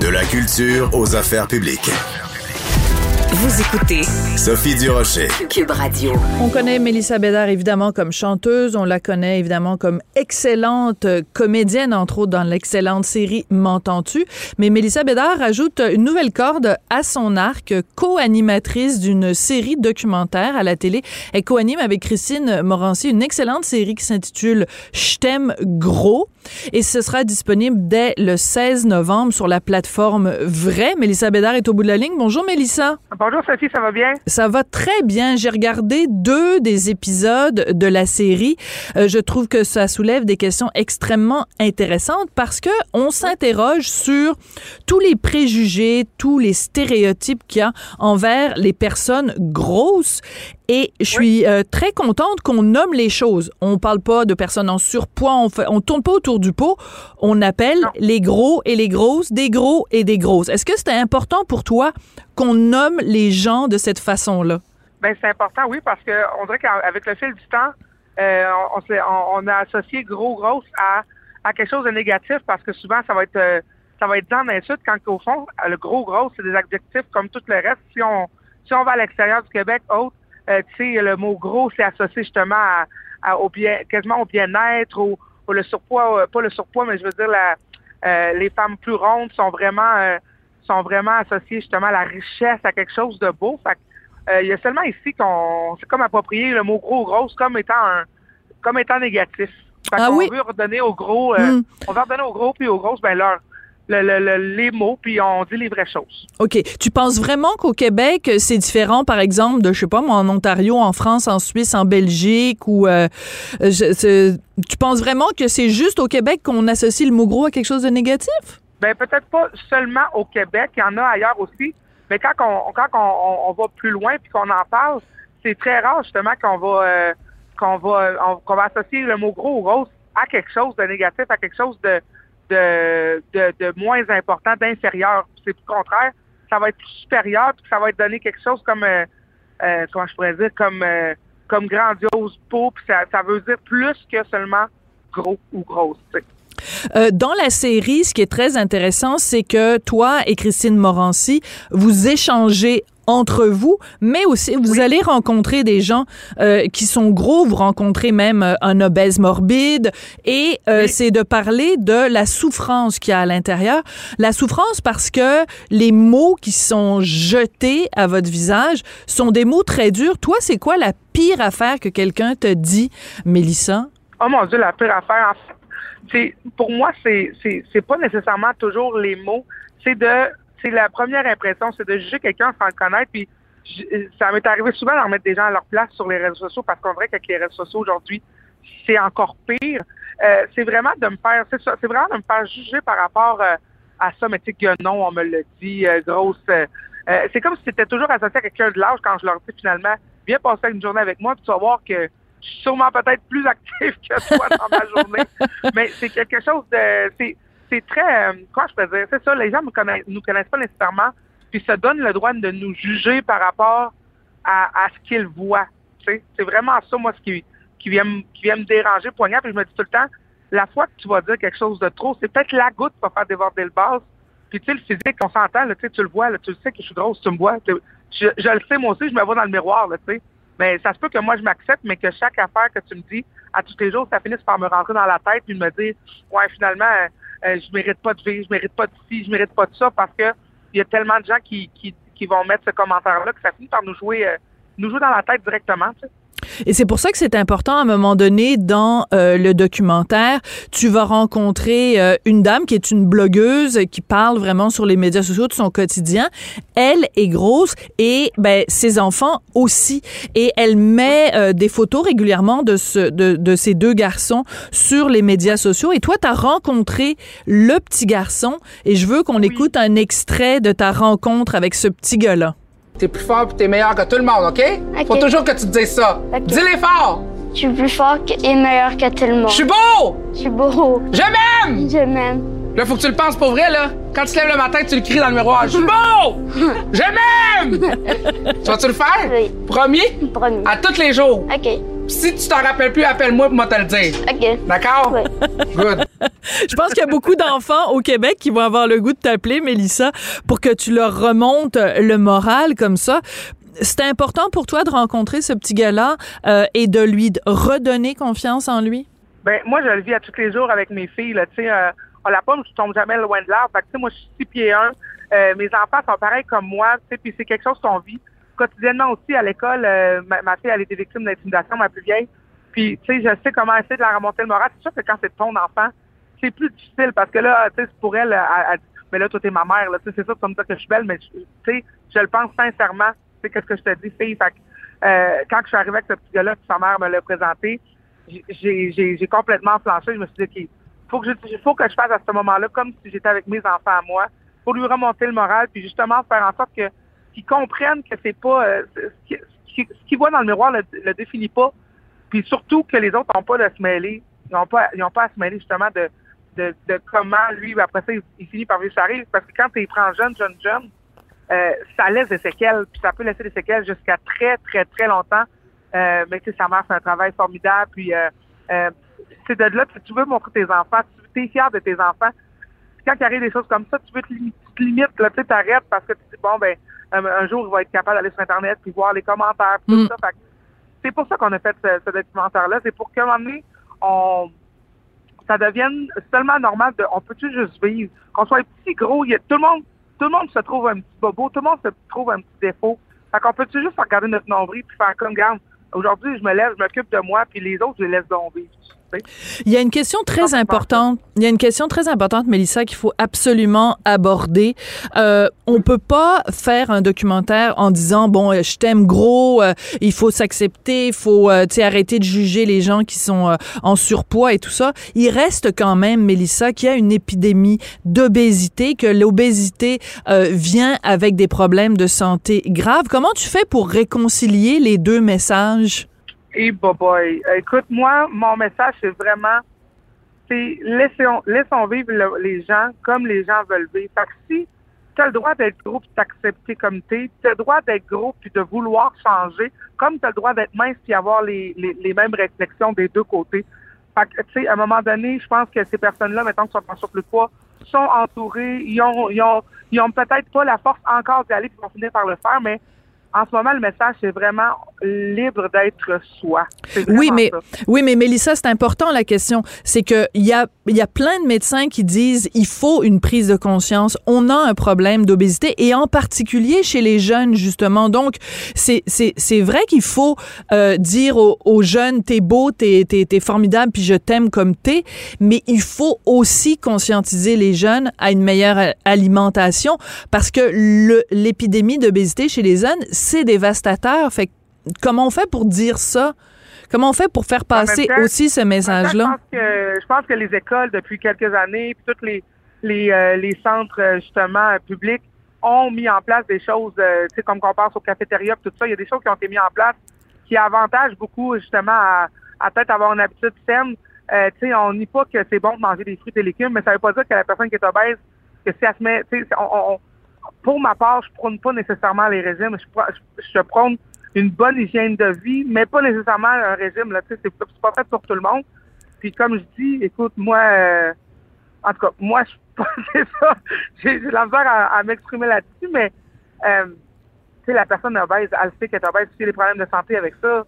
De la culture aux affaires publiques. Vous écoutez Sophie Durocher. Cube Radio. On connaît Mélissa Bédard évidemment comme chanteuse, on la connaît évidemment comme excellente comédienne, entre autres dans l'excellente série M'entends-tu? Mais Mélissa Bédard ajoute une nouvelle corde à son arc, co-animatrice d'une série documentaire à la télé. Elle co-anime avec Christine Morancy une excellente série qui s'intitule Je t'aime gros. Et ce sera disponible dès le 16 novembre sur la plateforme Vrai. Mélissa Bédard est au bout de la ligne. Bonjour Mélissa. Bonjour Sophie, ça va bien? Ça va très bien. J'ai regardé deux des épisodes de la série. Euh, je trouve que ça soulève des questions extrêmement intéressantes parce que on s'interroge sur tous les préjugés, tous les stéréotypes qu'il y a envers les personnes grosses et je suis euh, très contente qu'on nomme les choses. On parle pas de personnes en surpoids, on, fait, on tourne pas autour du pot. On appelle les gros et les grosses des gros et des grosses. Est-ce que c'était important pour toi qu'on nomme les gens de cette façon-là? Ben c'est important, oui, parce que on dirait qu'avec le fil du temps, euh, on, on, a associé gros grosse à, à quelque chose de négatif parce que souvent ça va être euh, ça va être dans l'insulte quand au fond le gros gros c'est des adjectifs comme tout le reste. Si on si on va à l'extérieur du Québec, autre euh, tu sais, le mot gros, c'est associé justement à, au bien, quasiment au bien-être, ou le surpoids, euh, pas le surpoids, mais je veux dire, la, euh, les femmes plus rondes sont vraiment, sont vraiment associées justement à la richesse, à quelque chose de beau. Fait il y a seulement ici qu'on, c'est comme approprié le mot gros ou grosse comme étant un, comme étant négatif. Fait ah oui? veut redonner aux gros, hmm. on veut redonner aux gros puis aux grosses, ben leur, les mots, puis on dit les vraies choses. OK. Tu penses vraiment qu'au Québec, c'est différent, par exemple, de, je sais pas, moi, en Ontario, en France, en Suisse, en Belgique, ou euh, tu penses vraiment que c'est juste au Québec qu'on associe le mot gros à quelque chose de négatif? Ben peut-être pas seulement au Québec, il y en a ailleurs aussi. Mais quand on, quand on, va plus loin puis qu'on en parle, c'est très rare justement qu'on va euh, qu'on va qu'on va associer le mot gros ou grosse à quelque chose de négatif, à quelque chose de de, moins important, d'inférieur. C'est le contraire. Ça va être supérieur, puis ça va être donné quelque chose comme, euh, euh, comment je pourrais dire, comme, euh, comme grandiose peau, puis ça, veut dire plus que seulement gros ou grosse. dans la série, ce qui est très intéressant, c'est que toi et Christine Morancy, vous échangez entre vous, mais aussi vous allez rencontrer des gens euh, qui sont gros, vous rencontrez même euh, un obèse morbide, et euh, c'est de parler de la souffrance qu'il y a à l'intérieur. La souffrance parce que les mots qui sont jetés à votre visage sont des mots très durs. Toi, c'est quoi la pire affaire que quelqu'un te dit, Mélissa? Oh mon Dieu, la pire affaire, c'est pour moi, c'est c'est pas nécessairement toujours les mots, c'est de c'est la première impression, c'est de juger quelqu'un sans le connaître. Puis ça m'est arrivé souvent de remettre des gens à leur place sur les réseaux sociaux parce qu'on dirait qu'avec les réseaux sociaux aujourd'hui, c'est encore pire. Euh, c'est vraiment de me faire, c'est vraiment de me faire juger par rapport euh, à ça. Mais tu sais que non, on me le dit, euh, grosse. c'est comme si c'était toujours associé à quelqu'un de l'âge quand je leur dis finalement, viens passer une journée avec moi, puis tu vas voir que je suis sûrement peut-être plus actif que toi dans ma journée. Mais c'est quelque chose de, c'est c'est très, euh, quoi je peux dire, c'est ça, les gens ne nous connaissent pas nécessairement, puis se donnent le droit de nous juger par rapport à, ce qu'ils voient. C'est vraiment ça, moi, ce qui, qui, vient, qui vient me déranger, poignard, puis je me dis tout le temps, la fois que tu vas dire quelque chose de trop, c'est peut-être la goutte qui va faire déborder le base. Puis tu sais, le physique, on s'entend, tu le vois, tu le sais que je suis grosse, tu me vois. Je, je, le sais, moi aussi, je me vois dans le miroir, là, tu sais. Mais ça se peut que moi, je m'accepte, mais que chaque affaire que tu me dis, à tous les jours, ça finisse par me rentrer dans la tête puis me dire, ouais, finalement, euh, je mérite pas de vivre, je mérite pas de ci, je mérite pas de ça parce que il y a tellement de gens qui, qui, qui vont mettre ce commentaire-là que ça finit par nous jouer, euh, nous jouer dans la tête directement. Et c'est pour ça que c'est important à un moment donné dans euh, le documentaire, tu vas rencontrer euh, une dame qui est une blogueuse qui parle vraiment sur les médias sociaux de son quotidien. Elle est grosse et ben ses enfants aussi et elle met euh, des photos régulièrement de ce de, de ces deux garçons sur les médias sociaux et toi tu as rencontré le petit garçon et je veux qu'on écoute un extrait de ta rencontre avec ce petit gars-là. T'es plus fort et t'es meilleur que tout le monde, OK? Faut toujours que tu te dises ça. Dis-les fort! Je suis plus fort et meilleur que tout le monde. Je suis beau! Je suis beau. Je m'aime! Je m'aime. Là, faut que tu le penses pour vrai, là. Quand tu te lèves le matin, tu le cries dans le miroir. Je suis beau! Je m'aime! tu vas-tu le faire? Oui. Promis? Promis. À tous les jours. OK. Si tu t'en rappelles plus, appelle-moi pour moi te le dire. OK. D'accord? Oui. Good. Je pense qu'il y a beaucoup d'enfants au Québec qui vont avoir le goût de t'appeler, Mélissa, pour que tu leur remontes le moral comme ça. C'était important pour toi de rencontrer ce petit gars-là euh, et de lui redonner confiance en lui? Ben, moi, je le vis à tous les jours avec mes filles. Là, tu sais, euh, on la pomme, je tombe jamais loin de l'arbre. Fait que, tu sais, moi, je suis six pieds un. Euh, mes enfants sont pareils comme moi. Tu sais, puis c'est quelque chose qu'on vit quotidiennement aussi à l'école. euh, ma, fille, elle été victime d'intimidation, ma plus vieille. Puis, tu sais, je sais comment essayer de la remonter le moral. C'est sûr que quand c'est ton enfant, c'est plus difficile parce que là, tu sais, pour elle, elle, elle mais là, toi, t'es ma mère. Là, tu sais, c'est ça, comme ça que je suis belle, mais tu sais, je le pense sincèrement. Tu sais, qu'est-ce que je te dis, fille? Que, euh, quand je suis arrivée avec ce petit gars-là, sa mère me l'a présenté, j'ai complètement flanché. Je me suis dit, OK, faut que je, faut que je fasse à ce moment-là comme si j'étais avec mes enfants à moi, pour lui remonter le moral, puis justement faire en sorte que qu'ils comprennent que c'est pas euh, ce qui- ce qui- ce qu'ils voient dans le miroir le, le définit pas, puis surtout que les autres n'ont pas de se mêler, ils n'ont pas, ils pas à se mêler justement de, de, comment lui après ça il, finit par vivre sa parce que quand tu prends jeune, jeune, jeune, euh, ça laisse des séquelles, puis ça peut laisser des séquelles jusqu'à très, très, très longtemps. Euh, mais tu sais, sa mère fait un travail formidable, puis c'est de là que tu veux montrer tes enfants, tu es fier de tes enfants. Quand il arrive des choses comme ça, tu veux te, lim- tu te limites, là, tu t'arrêtes parce que tu dis, bon, ben, un, un jour, il va être capable d'aller sur Internet puis voir les commentaires, puis tout Mm. ça. C'est pour ça qu'on a fait ce, ce documentaire-là. C'est pour qu'à un moment donné, on, ça devienne seulement normal de, on peut-tu juste vivre? Qu'on soit petit, gros, il y a, tout le monde, tout le monde se trouve un petit bobo, tout le monde se trouve un petit défaut. Fait qu'on peut-tu juste regarder notre nombril puis faire comme, garde, aujourd'hui, je me lève, je m'occupe de moi, puis les autres, je les laisse donc vivre. Il y a une question très importante. Il y a une question très importante, Mélissa, qu'il faut absolument aborder. Euh, on peut pas faire un documentaire en disant bon, euh, je t'aime gros, euh, il faut s'accepter, il faut euh, arrêter de juger les gens qui sont euh, en surpoids et tout ça. Il reste quand même, Mélissa, qu'il y a une épidémie d'obésité, que l'obésité euh, vient avec des problèmes de santé graves. Comment tu fais pour réconcilier les deux messages? Et boy, boy. Écoute, moi, mon message, c'est vraiment, c'est laissons, vivre le- les gens comme les gens veulent vivre. Fait que si tu as le droit d'être gros t'accepter comme t'es, tu as le droit d'être gros puis de vouloir changer, comme tu as le droit d'être mince puis avoir les, les, les mêmes réflexions des deux côtés. Fait que, tu sais, à un moment donné, je pense que ces personnes-là, maintenant qui sont en surplus de poids, sont entourées, ils ont, ils ont, ils ont peut-être pas la force encore d'y aller puis vont finir par le faire, mais en ce moment, le message, c'est vraiment libre d'être soi. Oui, mais ça. oui, mais Mélissa, c'est important la question. C'est que il y a il y a plein de médecins qui disent il faut une prise de conscience. On a un problème d'obésité et en particulier chez les jeunes justement. Donc c'est c'est c'est vrai qu'il faut euh, dire aux, aux jeunes t'es beau, t'es t'es t'es formidable puis je t'aime comme t'es. Mais il faut aussi conscientiser les jeunes à une meilleure alimentation parce que l'épidémie d'obésité chez les jeunes c'est dévastateur. Fait que comment on fait pour dire ça? Comment on fait pour faire passer temps- aussi ce message-là? Je pense que je pense que les écoles depuis quelques années, puis tous les les, euh, les centres euh, justement euh, publics ont mis en place des choses, euh, tu sais comme qu'on pense au cafétéria, puis tout ça, il y a des choses qui ont été mises en place qui avantagent beaucoup justement à, à peut-être avoir une habitude saine. Euh, tu sais, on nie pas que c'est bon de manger des fruits et des légumes, mais ça veut pas dire que la personne qui est obèse, que si elle se met, tu sais, on- pour ma part, je prône pas nécessairement les régimes. Je, je, prône une bonne hygiène de vie, mais pas nécessairement un régime. Là, c'est, pas- c'est pas fait pour tout le monde. Puis comme je dis, écoute, moi, euh, en tout cas, moi, je c'est ça. J'ai, j'ai de la misère à, à m'exprimer là-dessus, mais euh, tu sais, la personne obèse, elle sait qu'elle est obèse, si elle a des problèmes de santé avec ça,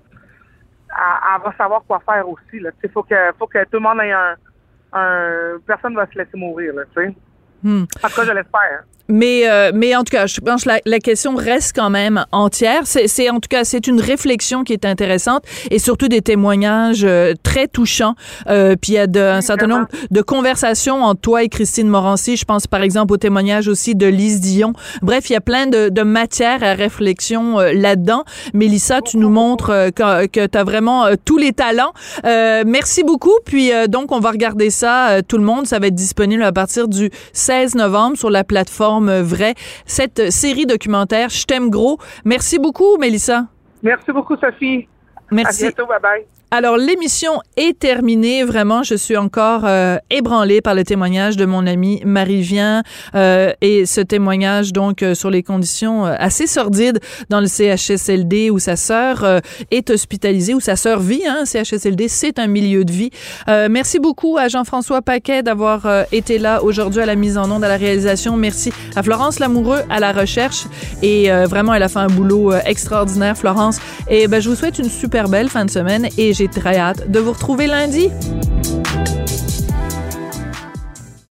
elle, elle va savoir quoi faire aussi. Sais, faut que, faut que tout le monde ait un, un personne va se laisser mourir, là, tu sais. Hmm. En tout cas, je l'espère. Mais, euh, mais en tout cas, je pense que la, la question reste quand même entière. C'est, en tout cas, c'est une réflexion qui est intéressante et surtout des témoignages euh, très touchants. Euh, puis il y a de, un certain nombre de conversations entre toi et Christine Morancy. Je pense par exemple au témoignage aussi de Lise Dion. Bref, il y a plein de, de matière à réflexion euh, là-dedans. Mélissa, tu nous montres euh, que, que tu as vraiment euh, tous les talents. Euh, merci beaucoup. Puis euh, donc, on va regarder ça, tout le monde. Ça va être disponible à partir du 16 novembre sur la plateforme Vrai. Cette euh, série documentaire, Je t'aime gros. Merci beaucoup, Mélissa. Merci beaucoup, Sophie. À Merci. bientôt. Bye bye. Alors, l'émission est terminée. Vraiment, je suis encore euh, ébranlée par le témoignage de mon amie Marie-Vien euh, et ce témoignage, donc, euh, sur les conditions euh, assez sordides dans le CHSLD où sa sœur euh, est hospitalisée, où sa sœur vit. Hein, CHSLD, c'est un milieu de vie. Euh, merci beaucoup à Jean-François Paquet d'avoir été là aujourd'hui à la mise en onde, à la réalisation. Merci à Florence Lamoureux à la recherche. Et vraiment, elle a fait un boulot extraordinaire, Florence. Et ben, je vous souhaite une super belle fin de semaine j'ai très hâte de vous retrouver lundi.